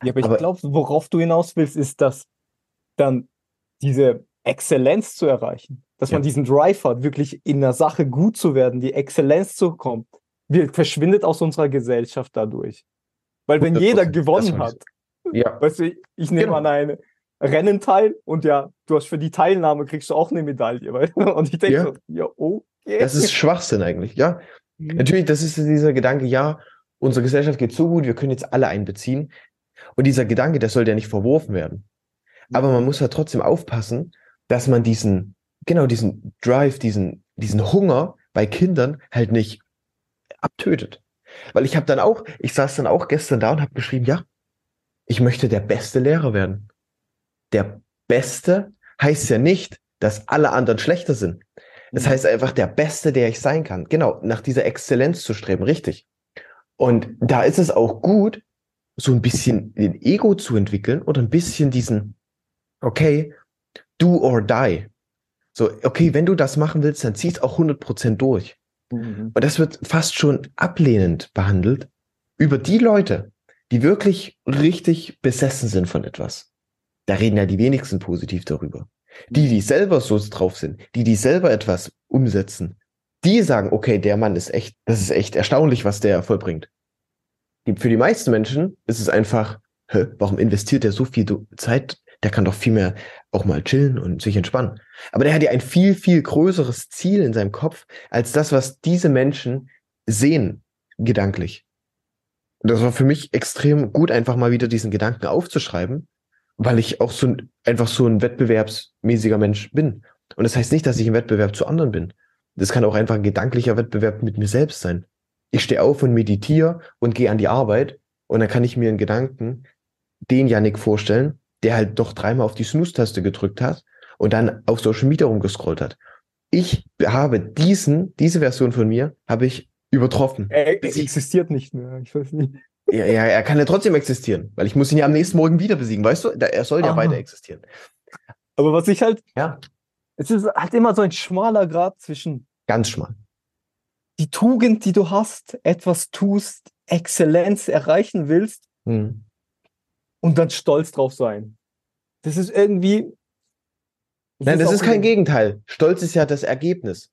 Ja, aber ich glaube, worauf du hinaus willst, ist, dass dann diese Exzellenz zu erreichen, dass ja. man diesen Drive hat, wirklich in der Sache gut zu werden, die Exzellenz zu kommen, wird, verschwindet aus unserer Gesellschaft dadurch. Weil wenn jeder gewonnen hat, ja. weißt du, ich nehme genau. an ein Rennen teil und ja, du hast für die Teilnahme kriegst du auch eine Medaille. Weil, und ich denke ja. so, ja, okay. Das ist Schwachsinn eigentlich, ja. Mhm. Natürlich, das ist dieser Gedanke, ja, unsere Gesellschaft geht so gut, wir können jetzt alle einbeziehen. Und dieser Gedanke, der soll ja nicht verworfen werden. Aber man muss ja trotzdem aufpassen, dass man diesen, genau diesen Drive, diesen, diesen Hunger bei Kindern halt nicht abtötet. Weil ich habe dann auch, ich saß dann auch gestern da und habe geschrieben, ja, ich möchte der beste Lehrer werden. Der Beste heißt ja nicht, dass alle anderen schlechter sind. Das heißt einfach der Beste, der ich sein kann. Genau, nach dieser Exzellenz zu streben, richtig. Und da ist es auch gut, so ein bisschen den Ego zu entwickeln oder ein bisschen diesen, okay, do or die. So, okay, wenn du das machen willst, dann zieh's auch 100% durch. Mhm. Und das wird fast schon ablehnend behandelt über die Leute, die wirklich richtig besessen sind von etwas. Da reden ja die wenigsten positiv darüber. Die, die selber so drauf sind, die, die selber etwas umsetzen, die sagen, okay, der Mann ist echt, das ist echt erstaunlich, was der vollbringt. Für die meisten Menschen ist es einfach, hä, warum investiert er so viel Zeit? Der kann doch viel mehr auch mal chillen und sich entspannen. Aber der hat ja ein viel, viel größeres Ziel in seinem Kopf als das, was diese Menschen sehen, gedanklich. Und das war für mich extrem gut, einfach mal wieder diesen Gedanken aufzuschreiben, weil ich auch so ein, einfach so ein wettbewerbsmäßiger Mensch bin. Und das heißt nicht, dass ich im Wettbewerb zu anderen bin. Das kann auch einfach ein gedanklicher Wettbewerb mit mir selbst sein. Ich stehe auf und meditiere und gehe an die Arbeit und dann kann ich mir einen Gedanken, den Janik vorstellen, der halt doch dreimal auf die Snooze-Taste gedrückt hat und dann auf Social Media rumgescrollt hat. Ich habe diesen, diese Version von mir, habe ich übertroffen. Er, existiert nicht mehr, ich weiß nicht. Ja, ja, er kann ja trotzdem existieren, weil ich muss ihn ja am nächsten Morgen wieder besiegen, weißt du? Er soll ja Aha. weiter existieren. Aber was ich halt, ja, es ist halt immer so ein schmaler Grad zwischen. Ganz schmal. Die Tugend, die du hast, etwas tust, Exzellenz erreichen willst, hm und dann stolz drauf sein. Das ist irgendwie. Das Nein, ist das ist kein Gegenteil. Stolz ist ja das Ergebnis.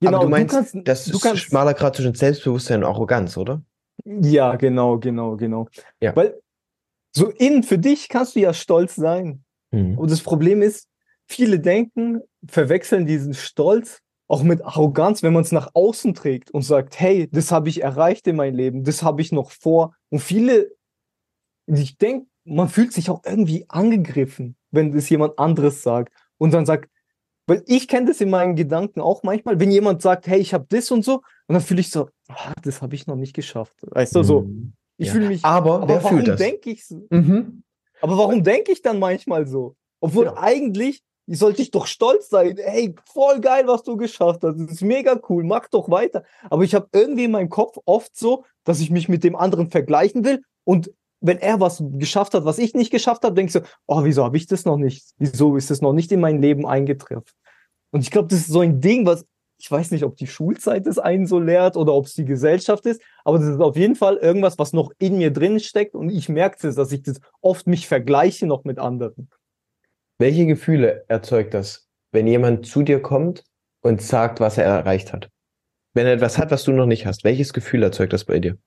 Genau, Aber du meinst, du kannst, das du ist kannst, schmaler Grad zwischen Selbstbewusstsein und Arroganz, oder? Ja, genau, genau, genau. Ja. Weil so innen für dich kannst du ja stolz sein. Mhm. Und das Problem ist, viele denken, verwechseln diesen Stolz auch mit Arroganz, wenn man es nach außen trägt und sagt, hey, das habe ich erreicht in meinem Leben, das habe ich noch vor. Und viele, ich denke, man fühlt sich auch irgendwie angegriffen, wenn es jemand anderes sagt und dann sagt, weil ich kenne das in meinen Gedanken auch manchmal, wenn jemand sagt, hey, ich habe das und so, und dann fühle ich so, das habe ich noch nicht geschafft. Weißt du, so, mhm. ich ja. fühle mich, aber, aber wer warum denke ich so? Mhm. Aber warum denke ich dann manchmal so? Obwohl ja. eigentlich sollte ich doch stolz sein. Hey, voll geil, was du geschafft hast. Das ist mega cool, mach doch weiter. Aber ich habe irgendwie in meinem Kopf oft so, dass ich mich mit dem anderen vergleichen will und wenn er was geschafft hat, was ich nicht geschafft habe, denke ich so, oh, wieso habe ich das noch nicht? Wieso ist das noch nicht in mein Leben eingetroffen? Und ich glaube, das ist so ein Ding, was ich weiß nicht, ob die Schulzeit das einen so lehrt oder ob es die Gesellschaft ist, aber das ist auf jeden Fall irgendwas, was noch in mir drin steckt und ich merke es, dass ich das oft mich vergleiche noch mit anderen. Welche Gefühle erzeugt das, wenn jemand zu dir kommt und sagt, was er erreicht hat? Wenn er etwas hat, was du noch nicht hast, welches Gefühl erzeugt das bei dir?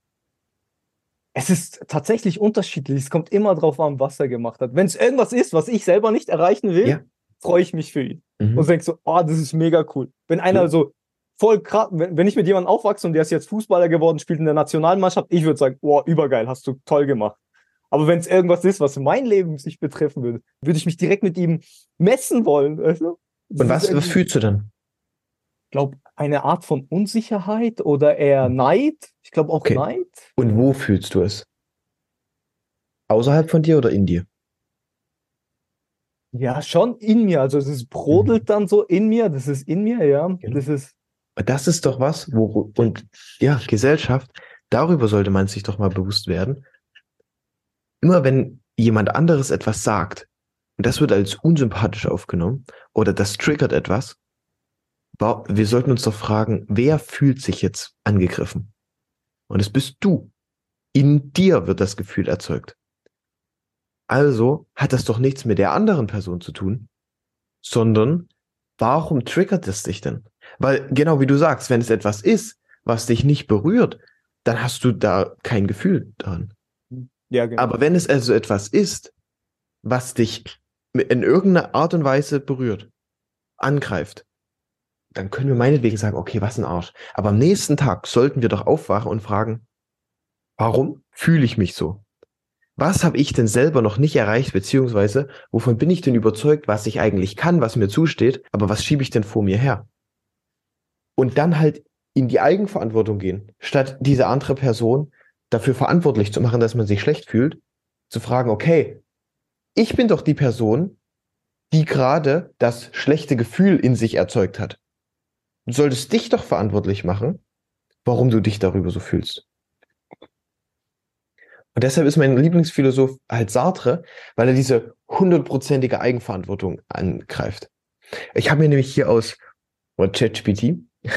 Es ist tatsächlich unterschiedlich. Es kommt immer drauf an, was er gemacht hat. Wenn es irgendwas ist, was ich selber nicht erreichen will, Ja. freue ich mich für ihn. Mhm. Und denk so, oh, das ist mega cool. Wenn einer Ja. so voll krass, wenn, wenn ich mit jemandem aufwachse und der ist jetzt Fußballer geworden, spielt in der Nationalmannschaft, ich würde sagen, oh, übergeil, hast du toll gemacht. Aber wenn es irgendwas ist, was mein Leben sich betreffen würde, würde ich mich direkt mit ihm messen wollen. Weißt du? Und was, was fühlst du dann? Ich glaube, eine Art von Unsicherheit oder eher Neid. Ich glaube auch Okay. Neid. Und wo fühlst du es? Außerhalb von dir oder in dir? Ja, schon in mir. Also es brodelt dann so in mir. Das ist in mir, ja. Genau. Das ist, Das ist doch was, wo, und ja, Gesellschaft, darüber sollte man sich doch mal bewusst werden. Immer wenn jemand anderes etwas sagt, und das wird als unsympathisch aufgenommen, oder das triggert etwas, wa- wir sollten uns doch fragen, wer fühlt sich jetzt angegriffen? Und es bist du. In dir wird das Gefühl erzeugt. Also hat das doch nichts mit der anderen Person zu tun, sondern warum triggert es dich denn? Weil genau wie du sagst, wenn es etwas ist, was dich nicht berührt, dann hast du da kein Gefühl dran. ja, genau. Aber wenn es also etwas ist, was dich in irgendeiner Art und Weise berührt, angreift, dann können wir meinetwegen sagen, okay, was ein Arsch. Aber am nächsten Tag sollten wir doch aufwachen und fragen, warum fühle ich mich so? Was habe ich denn selber noch nicht erreicht, beziehungsweise wovon bin ich denn überzeugt, was ich eigentlich kann, was mir zusteht, aber was schiebe ich denn vor mir her? Und dann halt in die Eigenverantwortung gehen, statt diese andere Person dafür verantwortlich zu machen, dass man sich schlecht fühlt, zu fragen, okay, ich bin doch die Person, die gerade das schlechte Gefühl in sich erzeugt hat. Du solltest dich doch verantwortlich machen, warum du dich darüber so fühlst. Und deshalb ist mein Lieblingsphilosoph halt Sartre, weil er diese hundertprozentige Eigenverantwortung angreift. Ich habe mir nämlich hier aus ChatGPT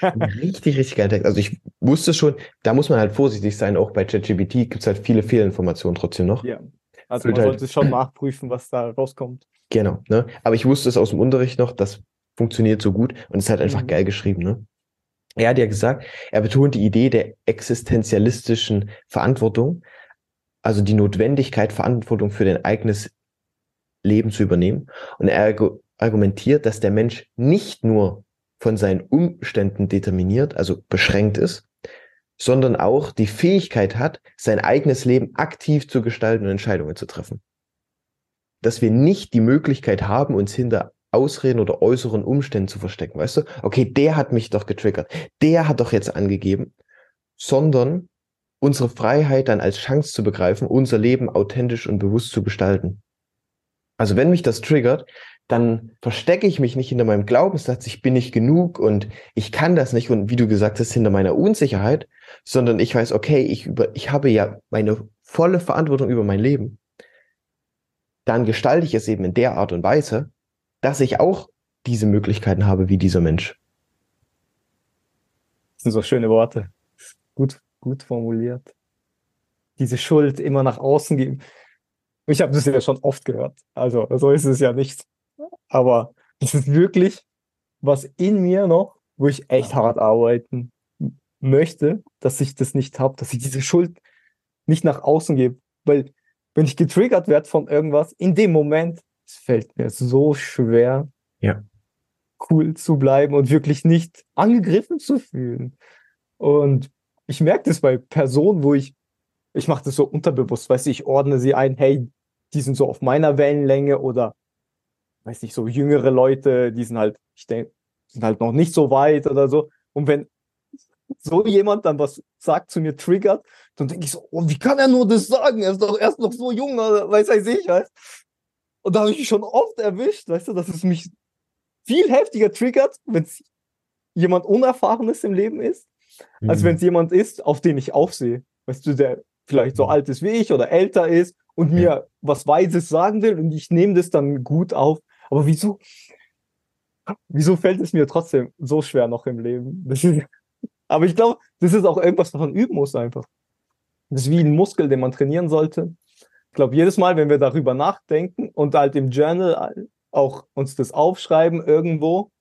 einen richtig, richtig geilen Text. Also ich wusste schon, da muss man halt vorsichtig sein, auch bei ChatGPT gibt es halt viele Fehlinformationen trotzdem noch. ja. Also man halt- sollte schon nachprüfen, was da rauskommt. Genau, ne? Aber ich wusste es aus dem Unterricht noch, das funktioniert so gut und ist halt einfach Mhm. geil geschrieben, ne? Er hat ja gesagt, er betont die Idee der existenzialistischen Verantwortung, also die Notwendigkeit, Verantwortung für dein eigenes Leben zu übernehmen. Und er argu- argumentiert, dass der Mensch nicht nur von seinen Umständen determiniert, also beschränkt ist, sondern auch die Fähigkeit hat, sein eigenes Leben aktiv zu gestalten und Entscheidungen zu treffen. Dass wir nicht die Möglichkeit haben, uns hinter Ausreden oder äußeren Umständen zu verstecken, weißt du? Okay, der hat mich doch getriggert, der hat doch jetzt angegeben, sondern unsere Freiheit dann als Chance zu begreifen, unser Leben authentisch und bewusst zu gestalten. Also wenn mich das triggert, dann verstecke ich mich nicht hinter meinem Glaubenssatz, ich bin nicht genug und ich kann das nicht und wie du gesagt hast, hinter meiner Unsicherheit, sondern ich weiß, okay, ich, über, ich habe ja meine volle Verantwortung über mein Leben. Dann gestalte ich es eben in der Art und Weise, dass ich auch diese Möglichkeiten habe wie dieser Mensch. Das sind so schöne Worte. Gut, gut formuliert. Diese Schuld immer nach außen geben. Ich habe das ja schon oft gehört. Also so ist es ja nicht. Aber es ist wirklich was in mir noch, wo ich echt hart arbeiten möchte, dass ich das nicht habe, dass ich diese Schuld nicht nach außen gebe. Weil wenn ich getriggert werde von irgendwas, in dem Moment, es fällt mir so schwer, Ja. cool zu bleiben und wirklich nicht angegriffen zu fühlen. Und ich merke das bei Personen, wo ich, ich mache das so unterbewusst, weißt du, ich ordne sie ein, hey, die sind so auf meiner Wellenlänge oder, weiß nicht, so jüngere Leute, die sind halt, ich denke, sind halt noch nicht so weit oder so. Und wenn so jemand dann was sagt zu mir, triggert, dann denke ich so, oh, wie kann er nur das sagen? Er ist doch erst noch so jung, weiß ich, weißt Und da habe ich mich schon oft erwischt, weißt du, dass es mich viel heftiger triggert, wenn es jemand Unerfahrenes im Leben ist, als Mhm. wenn es jemand ist, auf den ich aufsehe. Weißt du, der vielleicht so alt ist wie ich oder älter ist und mir was Weises sagen will und ich nehme das dann gut auf. Aber wieso, wieso fällt es mir trotzdem so schwer noch im Leben? Ist, aber ich glaube, das ist auch irgendwas, was man üben muss einfach. Das ist wie ein Muskel, den man trainieren sollte. Ich glaube, jedes Mal, wenn wir darüber nachdenken und halt im Journal auch uns das aufschreiben irgendwo,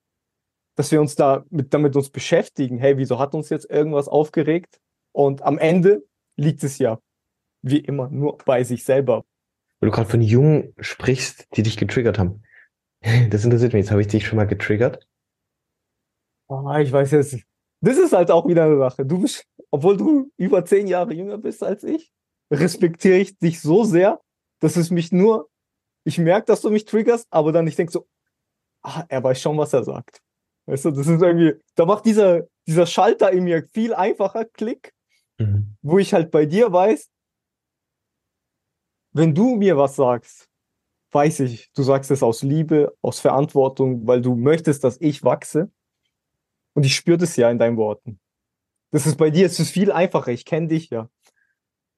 dass wir uns da mit, damit uns beschäftigen, hey, wieso hat uns jetzt irgendwas aufgeregt? Und am Ende liegt es ja wie immer nur bei sich selber. Weil du gerade von Jungen sprichst, die dich getriggert haben. Das interessiert mich. Jetzt habe ich dich schon mal getriggert. Ah, ich weiß jetzt. Das ist halt auch wieder eine Sache. Du bist, obwohl du über zehn Jahre jünger bist als ich, respektiere ich dich so sehr, dass es mich nur, ich merke, dass du mich triggerst, aber dann ich denke so, ah, er weiß schon, was er sagt. Weißt du, das ist irgendwie, da macht dieser, dieser Schalter in mir viel einfacher Klick, mhm. wo ich halt bei dir weiß, wenn du mir was sagst, weiß ich, du sagst es aus Liebe, aus Verantwortung, weil du möchtest, dass ich wachse. Und ich spüre das ja in deinen Worten. Das ist bei dir, es ist viel einfacher. Ich kenne dich ja.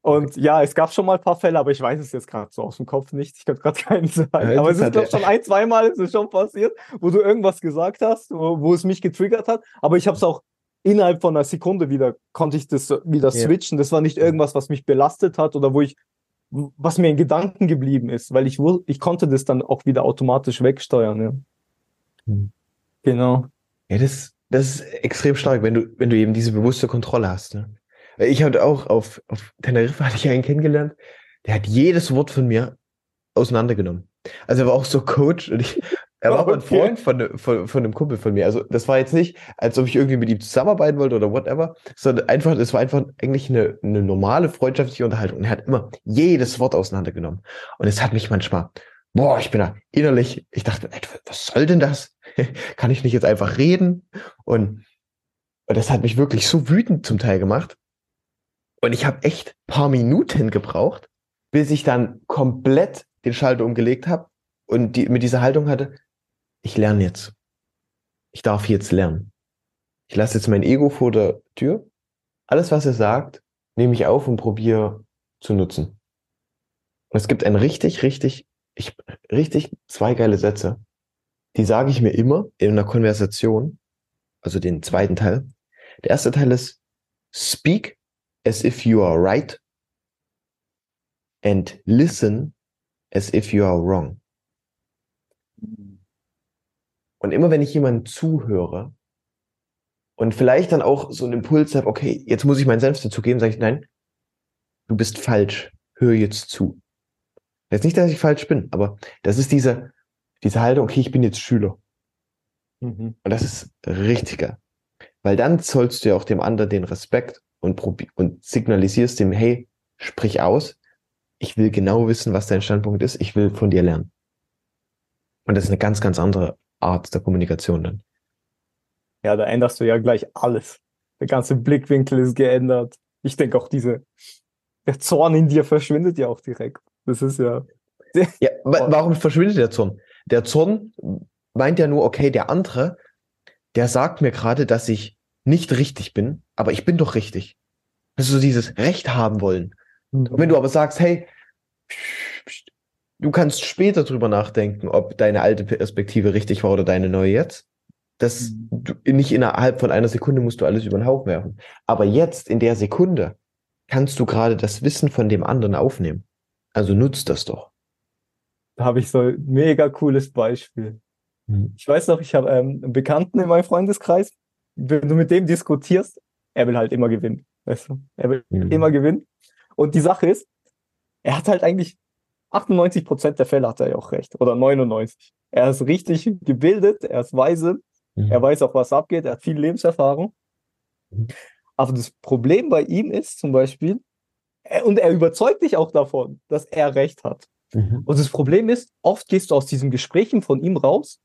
Und ja, es gab schon mal ein paar Fälle, aber ich weiß es jetzt gerade so aus dem Kopf nicht. Ich könnte gerade keinen sagen. Ja, aber es ist, glaube ich, schon ein, zweimal ist es schon passiert, wo du irgendwas gesagt hast, wo, wo es mich getriggert hat. Aber ich habe es auch innerhalb von einer Sekunde wieder, konnte ich das wieder switchen. Ja. Das war nicht irgendwas, was mich belastet hat oder wo ich, was mir in Gedanken geblieben ist, weil ich, ich konnte das dann auch wieder automatisch wegsteuern. Ja. Hm. Genau. Ja, das, das ist extrem stark, wenn du, wenn du eben diese bewusste Kontrolle hast. Ne? Ich hatte auch auf, auf Teneriffa hatte ich einen kennengelernt, der hat jedes Wort von mir auseinandergenommen. Also er war auch so Coach und ich, er war aber ein Freund von, von, von einem Kumpel von mir. Also das war jetzt nicht, als ob ich irgendwie mit ihm zusammenarbeiten wollte oder whatever, sondern einfach, es war einfach eigentlich eine, eine normale freundschaftliche Unterhaltung. Und er hat immer jedes Wort auseinandergenommen. Und es hat mich manchmal, boah, ich bin da innerlich, ich dachte, was soll denn das? Kann ich nicht jetzt einfach reden? Und, und das hat mich wirklich so wütend zum Teil gemacht. Und ich habe echt paar Minuten gebraucht, bis ich dann komplett den Schalter umgelegt habe und die, mit dieser Haltung hatte, ich lerne jetzt. Ich darf jetzt lernen. Ich lasse jetzt mein Ego vor der Tür. Alles, was er sagt, nehme ich auf und probiere zu nutzen. Und es gibt ein richtig, richtig, ich, richtig zwei geile Sätze. Die sage ich mir immer in einer Konversation, also den zweiten Teil. Der erste Teil ist, speak as if you are right and listen as if you are wrong. Und immer wenn ich jemandem zuhöre und vielleicht dann auch so einen Impuls habe, okay, jetzt muss ich meinen Senf dazu geben, sage ich, nein, du bist falsch, hör jetzt zu. Jetzt nicht, dass ich falsch bin, aber das ist diese, diese Haltung, okay, ich bin jetzt Schüler. Mhm. Und das ist richtiger. Weil dann zollst du ja auch dem anderen den Respekt und, und signalisierst dem, hey, sprich aus. Ich will genau wissen, was dein Standpunkt ist. Ich will von dir lernen. Und das ist eine ganz, ganz andere Art der Kommunikation dann. Ja, da änderst du ja gleich alles. Der ganze Blickwinkel ist geändert. Ich denke auch diese, der Zorn in dir verschwindet ja auch direkt. Das ist ja. Ja, warum verschwindet der Zorn? Der Zorn meint ja nur, okay, der andere, der sagt mir gerade, dass ich nicht richtig bin, aber ich bin doch richtig. Also so dieses Recht haben wollen. Und wenn du aber sagst, hey, du kannst später drüber nachdenken, ob deine alte Perspektive richtig war oder deine neue jetzt. Das mhm. du, nicht innerhalb von einer Sekunde musst du alles über den Haufen werfen. Aber jetzt in der Sekunde kannst du gerade das Wissen von dem anderen aufnehmen. Also nutzt das doch. Da habe ich so ein mega cooles Beispiel. Mhm. Ich weiß noch, ich habe ähm, einen Bekannten in meinem Freundeskreis, wenn du mit dem diskutierst, er will halt immer gewinnen. Weißt du? Er will mhm. immer gewinnen. Und die Sache ist, er hat halt eigentlich 98 Prozent der Fälle hat er ja auch recht. Oder 99. Er ist richtig gebildet, er ist weise, mhm. er weiß auch, was abgeht, er hat viel Lebenserfahrung. Mhm. Aber das Problem bei ihm ist zum Beispiel, er, und er überzeugt dich auch davon, dass er recht hat. Mhm. Und das Problem ist, oft gehst du aus diesen Gesprächen von ihm raus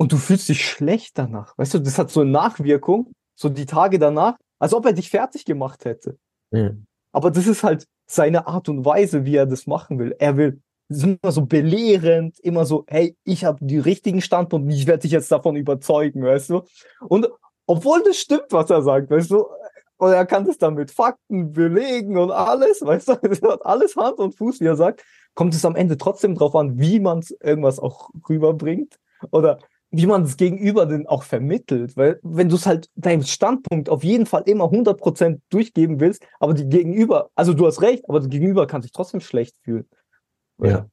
und du fühlst dich schlecht danach. Weißt du, das hat so eine Nachwirkung, so die Tage danach, als ob er dich fertig gemacht hätte. Mhm. Aber das ist halt seine Art und Weise, wie er das machen will. Er will immer so belehrend, immer so, hey, ich habe die richtigen Standpunkte, ich werde dich jetzt davon überzeugen, weißt du? Und obwohl das stimmt, was er sagt, weißt du, und er kann das dann mit Fakten belegen und alles, weißt du, es hat alles Hand und Fuß, wie er sagt, kommt es am Ende trotzdem drauf an, wie man irgendwas auch rüberbringt. Oder wie man es gegenüber denn auch vermittelt. Weil wenn du es halt deinem Standpunkt auf jeden Fall immer 100% durchgeben willst, aber die Gegenüber, also du hast recht, aber das Gegenüber kann sich trotzdem schlecht fühlen. Ja.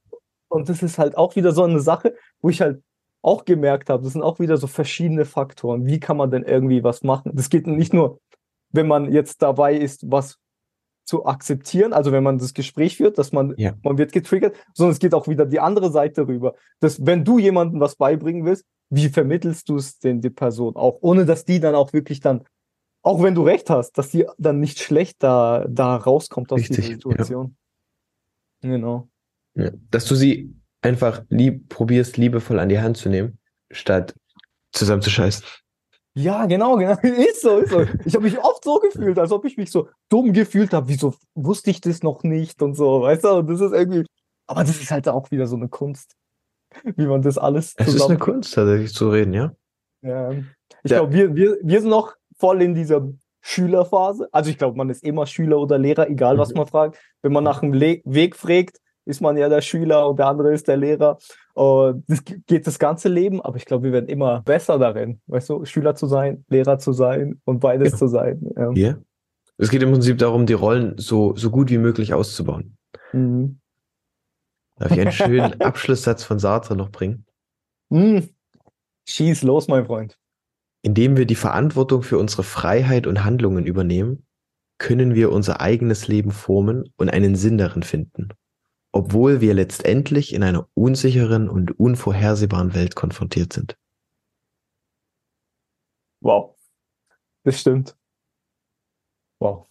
Und das ist halt auch wieder so eine Sache, wo ich halt auch gemerkt habe, das sind auch wieder so verschiedene Faktoren. Wie kann man denn irgendwie was machen? Das geht nicht nur, wenn man jetzt dabei ist, was zu akzeptieren, also wenn man das Gespräch führt, dass man, Ja. man wird getriggert, sondern es geht auch wieder die andere Seite rüber. Dass wenn du jemandem was beibringen willst, wie vermittelst du es denn die Person auch, ohne dass die dann auch wirklich dann, auch wenn du recht hast, dass die dann nicht schlecht da, da rauskommt aus Richtig, dieser ja. Situation. Genau. Ja. Dass du sie einfach lieb, probierst, liebevoll an die Hand zu nehmen, statt zusammenzuscheißen. Ja, genau, genau. Ist so, ist so. Ich habe mich oft so gefühlt, als ob ich mich so dumm gefühlt habe. Wieso wusste ich das noch nicht und so, weißt du? Und das ist irgendwie. Aber das ist halt auch wieder so eine Kunst, wie man das alles Es ist eine. Kunst, tatsächlich zu reden, ja? Ja. Ich glaube, wir, wir, wir sind noch voll in dieser Schülerphase. Also ich glaube, man ist immer Schüler oder Lehrer, egal was Mhm. man fragt. Wenn man nach dem Le Weg fragt, ist man ja der Schüler und der andere ist der Lehrer. Und das ge- geht das ganze Leben, aber ich glaube, wir werden immer besser darin, weißt du, Schüler zu sein, Lehrer zu sein und beides Ja. zu sein. Ja. Hier? Es geht im Prinzip darum, die Rollen so, so gut wie möglich auszubauen. Mhm. Darf ich einen schönen Abschlusssatz von Sartre noch bringen? Mhm. Schieß los, mein Freund. Indem wir die Verantwortung für unsere Freiheit und Handlungen übernehmen, können wir unser eigenes Leben formen und einen Sinn darin finden, obwohl wir letztendlich in einer unsicheren und unvorhersehbaren Welt konfrontiert sind. Wow. Das stimmt. Wow.